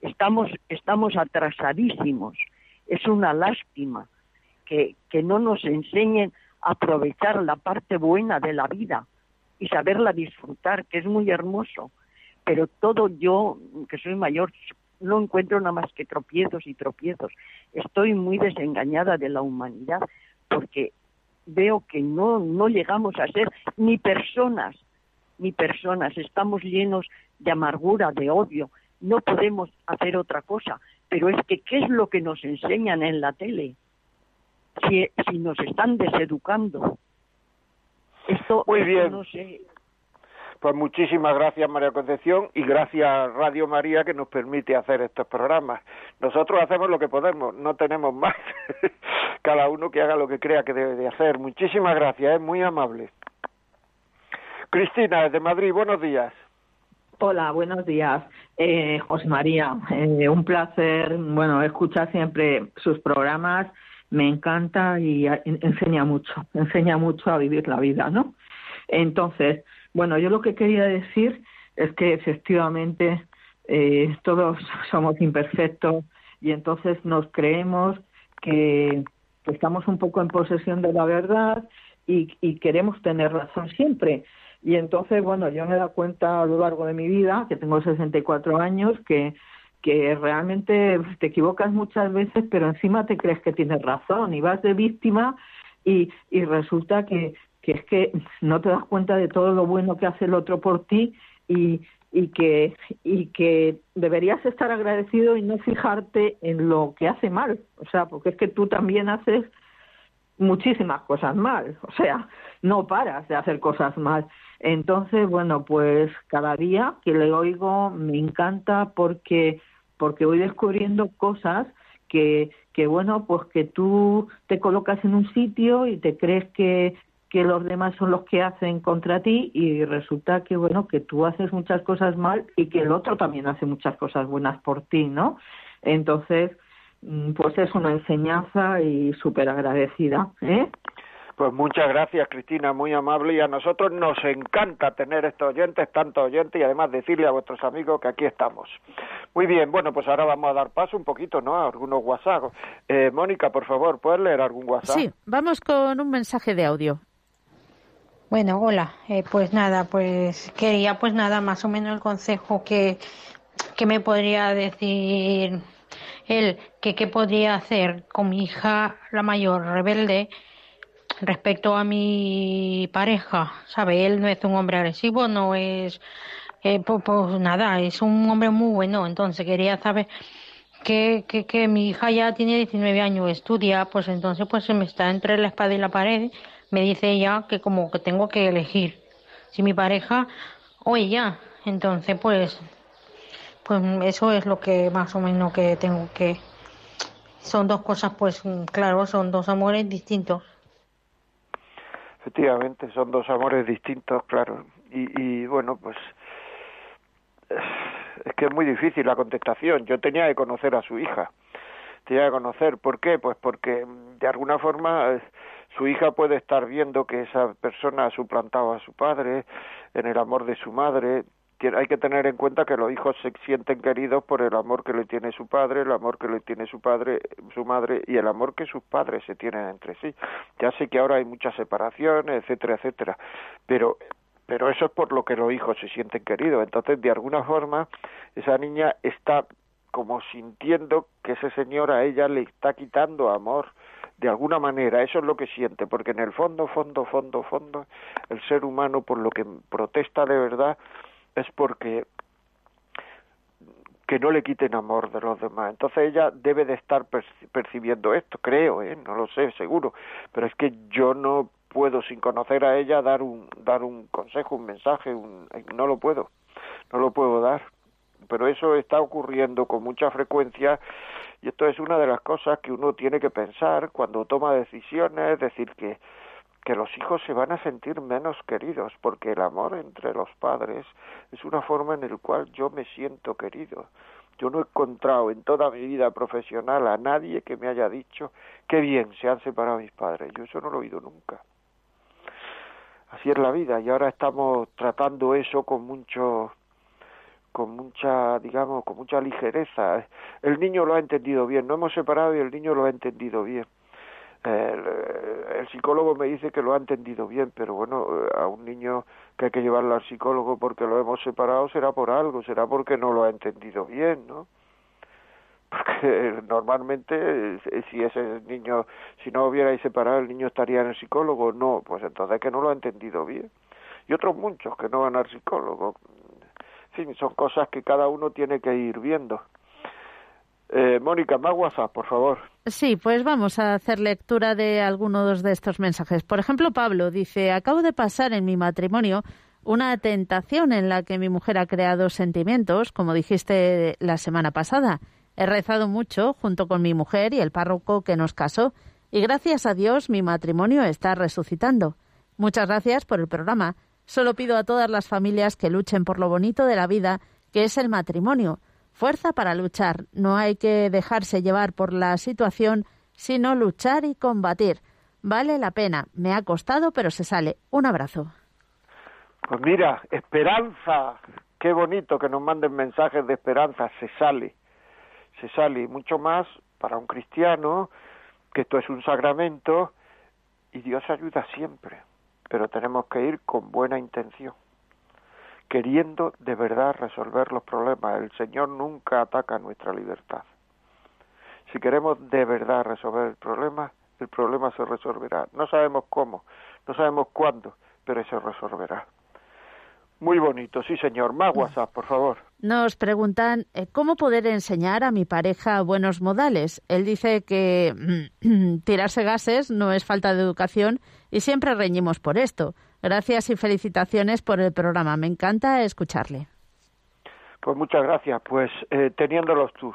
Estamos, estamos atrasadísimos. Es una lástima que, que no nos enseñen a aprovechar la parte buena de la vida y saberla disfrutar, que es muy hermoso. Pero todo yo, que soy mayor, no encuentro nada más que tropiezos y tropiezos. Estoy muy desengañada de la humanidad porque veo que no, no llegamos a ser ni personas, ni personas, estamos llenos de amargura, de odio, no podemos hacer otra cosa. Pero es que, ¿qué es lo que nos enseñan en la tele? Si, si nos están deseducando. Esto, Muy bien. no sé, pues muchísimas gracias María Concepción y gracias Radio María que nos permite hacer estos programas. Nosotros hacemos lo que podemos, no tenemos más. Cada uno que haga lo que crea que debe de hacer. Muchísimas gracias, es muy amable. Cristina, desde Madrid, buenos días. Hola, buenos días. Eh, José María, eh, un placer, bueno, escuchar siempre sus programas, me encanta y enseña mucho, enseña mucho a vivir la vida, ¿no? Entonces, bueno, yo lo que quería decir es que efectivamente eh, todos somos imperfectos y entonces nos creemos que, estamos un poco en posesión de la verdad y, queremos tener razón siempre. Y entonces, bueno, yo me he dado cuenta a lo largo de mi vida, que tengo 64 años, que, que realmente te equivocas muchas veces, pero encima te crees que tienes razón y vas de víctima y, y resulta que, que es que no te das cuenta de todo lo bueno que hace el otro por ti y, y que y que deberías estar agradecido y no fijarte en lo que hace mal, o sea, porque es que tú también haces muchísimas cosas mal, o sea, no paras de hacer cosas mal. Entonces, bueno, pues cada día que le oigo me encanta porque porque voy descubriendo cosas que que bueno, pues que tú te colocas en un sitio y te crees que que los demás son los que hacen contra ti y resulta que bueno que tú haces muchas cosas mal y que el otro también hace muchas cosas buenas por ti no entonces mm, pues es una enseñanza y súper agradecida ¿eh? Pues muchas gracias, Cristina, muy amable. Y a nosotros nos encanta tener estos oyentes, tantos oyentes, y además decirle a vuestros amigos que aquí estamos. Muy bien, bueno, pues ahora vamos a dar paso un poquito, ¿no? A algunos WhatsApp. Eh, Mónica, por favor, ¿puedes leer algún WhatsApp? Sí, vamos con un mensaje de audio. Bueno, hola. Eh, pues nada, pues quería pues nada, más o menos el consejo que, que me podría decir él que qué podría hacer con mi hija la mayor rebelde respecto a mi pareja, ¿sabe? Él no es un hombre agresivo, no es, pues, pues, nada, es un hombre muy bueno, entonces quería saber que, que, que mi hija ya tiene 19 años, estudia, pues entonces pues se me está entre la espada y la pared, me dice ella que como que tengo que elegir si mi pareja o ella, entonces pues pues eso es lo que más o menos que tengo que son dos cosas pues claro, son dos amores distintos. Efectivamente, son dos amores distintos, claro. Y, y bueno, pues es que es muy difícil la contestación. Yo tenía que conocer a su hija. Tenía que conocer. ¿Por qué? Pues porque de alguna forma su hija puede estar viendo que esa persona ha suplantado a su padre en el amor de su madre. Hay que tener en cuenta que los hijos se sienten queridos por el amor que le tiene su padre, el amor que le tiene su padre, su madre y el amor que sus padres se tienen entre sí. Ya sé que ahora hay muchas separaciones, etcétera, etcétera, pero pero eso es por lo que los hijos se sienten queridos. Entonces, de alguna forma, esa niña está como sintiendo que ese señor a ella le está quitando amor de alguna manera, eso es lo que siente, porque en el fondo, fondo, fondo, fondo, el ser humano por lo que protesta de verdad es porque que no le quiten amor de los demás. Entonces ella debe de estar percibiendo esto, creo, ¿eh? no lo sé, seguro, pero es que yo no puedo sin conocer a ella dar un dar un consejo, un mensaje, un, no lo puedo, no lo puedo dar. Pero eso está ocurriendo con mucha frecuencia y esto es una de las cosas que uno tiene que pensar cuando toma decisiones, es decir, que que los hijos se van a sentir menos queridos porque el amor entre los padres es una forma en la cual yo me siento querido. Yo no he encontrado en toda mi vida profesional a nadie que me haya dicho qué bien se han separado mis padres. Yo eso no lo he oído nunca así es la vida y ahora estamos tratando eso con mucho con mucha digamos con mucha ligereza el niño lo ha entendido bien no hemos separado y el niño lo ha entendido bien el, el, psicólogo me dice que lo ha entendido bien, pero bueno, a un niño que hay que llevarlo al psicólogo porque lo hemos separado será por algo, será porque no lo ha entendido bien, ¿no? porque normalmente si ese niño, si no hubierais separado, el niño estaría en el psicólogo, no, pues entonces que no lo ha entendido bien. Y otros muchos que no van al psicólogo. Fin, son cosas que cada uno tiene que ir viendo. Eh, Mónica, más WhatsApp, por favor. Sí, pues vamos a hacer lectura de algunos de estos mensajes. Por ejemplo, Pablo dice, acabo de pasar en mi matrimonio una tentación en la que mi mujer ha creado sentimientos, como dijiste la semana pasada He rezado mucho junto con mi mujer y el párroco que nos casó, y gracias a Dios mi matrimonio está resucitando. Muchas gracias por el programa. Solo pido a todas las familias que luchen por lo bonito de la vida, que es el matrimonio. Fuerza para luchar. No hay que dejarse llevar por la situación, sino luchar y combatir. Vale la pena. Me ha costado, pero se sale. Un abrazo. Pues mira, esperanza. Qué bonito que nos manden mensajes de esperanza. Se sale se sale mucho más para un cristiano que esto es un sacramento y Dios ayuda siempre, pero tenemos que ir con buena intención, queriendo de verdad resolver los problemas. El Señor nunca ataca nuestra libertad. Si queremos de verdad resolver el problema, el problema se resolverá. No sabemos cómo, no sabemos cuándo, pero se resolverá. Muy bonito, sí señor. Más. WhatsApp, por favor. Nos preguntan eh, cómo poder enseñar a mi pareja buenos modales. Él dice que mm, tirarse gases no es falta de educación y siempre reñimos por esto. Gracias y felicitaciones por el programa. Me encanta escucharle. Pues muchas gracias. Pues eh, teniéndolos tú.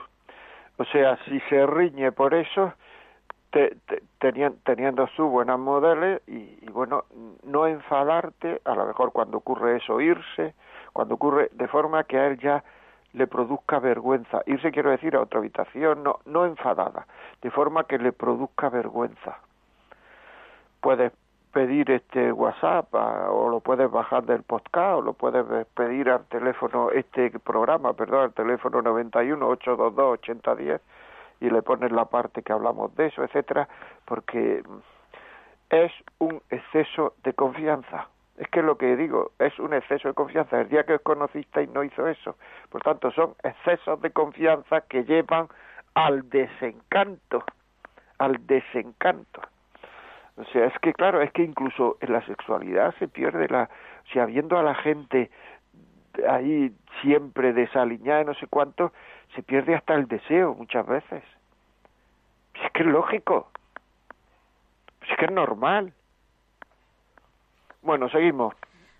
O sea, si se riñe por eso, teniendo su buenas modelos y, bueno, no enfadarte, a lo mejor cuando ocurre eso, irse, cuando ocurre de forma que a él ya le produzca vergüenza. Irse quiero decir a otra habitación, no, no enfadada, de forma que le produzca vergüenza. Puedes pedir este WhatsApp o lo puedes bajar del podcast o lo puedes pedir al teléfono, este programa, perdón, al teléfono 91 822 8010 y le pones la parte que hablamos de eso, etcétera, porque es un exceso de confianza. Es que lo que digo es un exceso de confianza. El día que os conocisteis no hizo eso. Por tanto, son excesos de confianza que llevan al desencanto, al desencanto. O sea, es que claro, es que incluso en la sexualidad se pierde la, o sea, viendo a la gente ahí siempre desaliñada y no sé cuánto, se pierde hasta el deseo muchas veces. Es que es lógico. Es que es normal. Bueno, seguimos.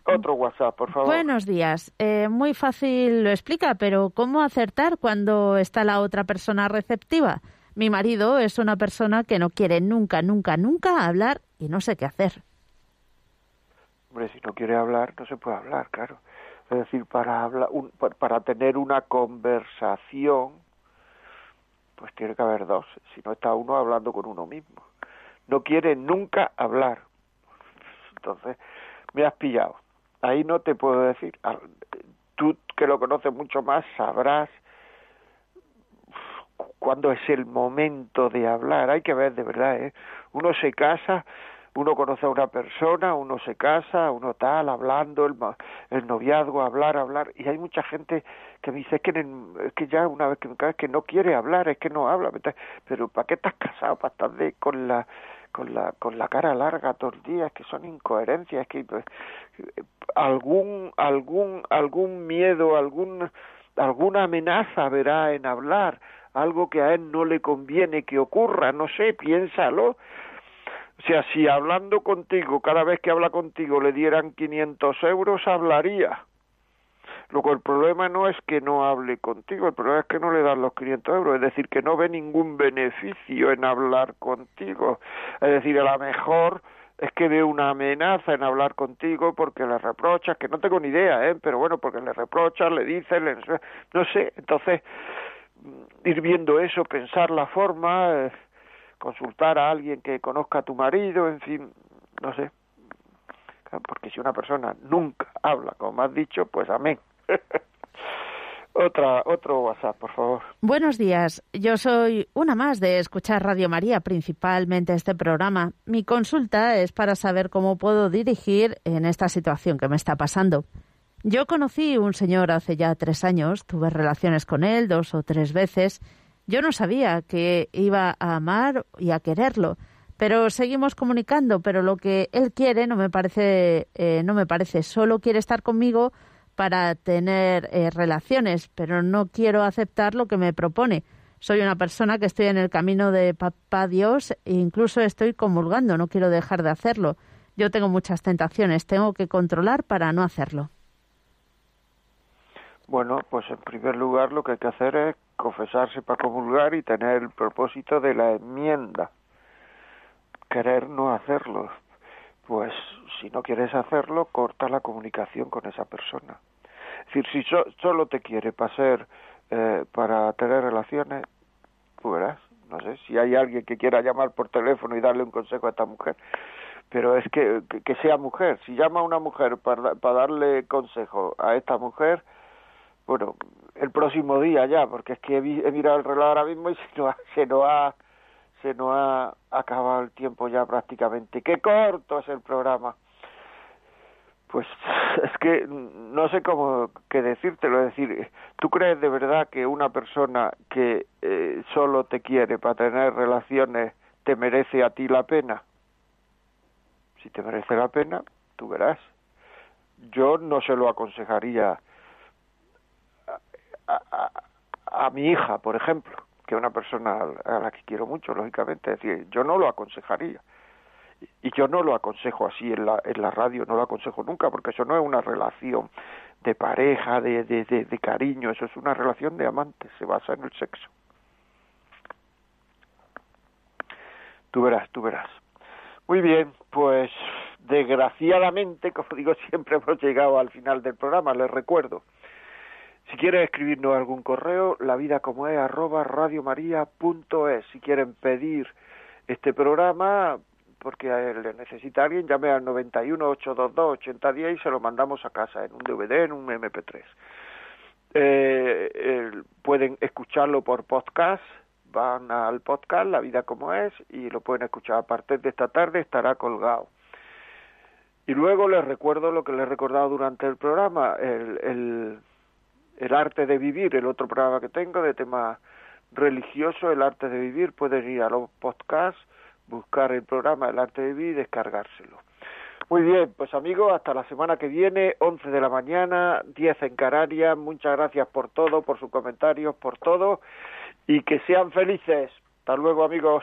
Otro WhatsApp, por favor. Buenos días. Eh, muy fácil lo explica, pero ¿cómo acertar cuando está la otra persona receptiva? Mi marido es una persona que no quiere nunca, nunca, nunca hablar y no sé qué hacer. Hombre, si no quiere hablar, no se puede hablar, claro. Es decir, para, hablar, para tener una conversación, pues tiene que haber dos. Si no está uno hablando con uno mismo. No quiere nunca hablar. Entonces, me has pillado. Ahí no te puedo decir. Tú que lo conoces mucho más sabrás cuándo es el momento de hablar. Hay que ver de verdad. ¿eh? Uno se casa uno conoce a una persona, uno se casa, uno tal, hablando, el, el noviazgo, hablar, hablar, y hay mucha gente que me dice, es que, que ya una vez que me cae, que no quiere hablar, es que no habla, pero ¿para qué estás casado? ¿Para estar de, con la con la con la cara larga todos los días que son incoherencias que pues, algún algún algún miedo algún alguna amenaza verá en hablar algo que a él no le conviene que ocurra no sé piénsalo o sea, si hablando contigo, cada vez que habla contigo le dieran 500 euros, hablaría. Luego el problema no es que no hable contigo, el problema es que no le dan los 500 euros, es decir, que no ve ningún beneficio en hablar contigo. Es decir, a lo mejor es que ve una amenaza en hablar contigo porque le reprochas, que no tengo ni idea, ¿eh? pero bueno, porque le reprochas, le dices, le... no sé, entonces ir viendo eso, pensar la forma, eh, consultar a alguien que conozca a tu marido, en fin, no sé. Porque si una persona nunca habla, como has dicho, pues amén. Otra, otro WhatsApp, por favor. Buenos días. Yo soy una más de escuchar Radio María, principalmente este programa. Mi consulta es para saber cómo puedo dirigir en esta situación que me está pasando. Yo conocí un señor hace ya tres años, tuve relaciones con él dos o tres veces yo no sabía que iba a amar y a quererlo, pero seguimos comunicando, pero lo que él quiere no me parece, eh, no me parece, solo quiere estar conmigo para tener eh, relaciones, pero no quiero aceptar lo que me propone. Soy una persona que estoy en el camino de papá Dios e incluso estoy comulgando, no quiero dejar de hacerlo. Yo tengo muchas tentaciones, tengo que controlar para no hacerlo. Bueno, pues en primer lugar lo que hay que hacer es confesarse para comulgar y tener el propósito de la enmienda. Querer no hacerlo. Pues si no quieres hacerlo, corta la comunicación con esa persona. Es decir, si solo te quiere para ser, eh, para tener relaciones, tú verás. No sé, si hay alguien que quiera llamar por teléfono y darle un consejo a esta mujer, pero es que, que, sea mujer. Si llama a una mujer para, para darle consejo a esta mujer, bueno, el próximo día ya, porque es que he, mirado el reloj ahora mismo y se nos, ha, se nos ha acabado el tiempo ya prácticamente. Qué corto es el programa. Pues es que no sé cómo que decírtelo, es decir, ¿tú crees de verdad que una persona que eh, solo te quiere para tener relaciones te merece a ti la pena? Si te merece la pena, tú verás. Yo no se lo aconsejaría a, mi hija, por ejemplo, que es una persona a la que quiero mucho, lógicamente, decir, yo no lo aconsejaría. Y yo no lo aconsejo así en la, en la radio, no lo aconsejo nunca, porque eso no es una relación de pareja, de, de, de, cariño, eso es una relación de amantes, se basa en el sexo. Tú verás, tú verás. Muy bien, pues desgraciadamente, como digo siempre, hemos llegado al final del programa, les recuerdo si quieren escribirnos algún correo, la vida como es arroba. Si quieren pedir este programa, porque le necesita alguien, llame al 91 822 8010 y se lo mandamos a casa en un DVD, en un MP3. Eh, pueden escucharlo por podcast, van al podcast La vida como es y lo pueden escuchar a partir de esta tarde, estará colgado. Y luego les recuerdo lo que les he recordado durante el programa, el, el el arte de vivir, el otro programa que tengo de tema religioso, El arte de vivir, pueden ir a los podcasts, buscar el programa El arte de vivir y descargárselo. Muy bien, pues amigos, hasta la semana que viene, 11 de la mañana, 10 en Canarias. Muchas gracias por todo, por sus comentarios, por todo y que sean felices. Hasta luego, amigos.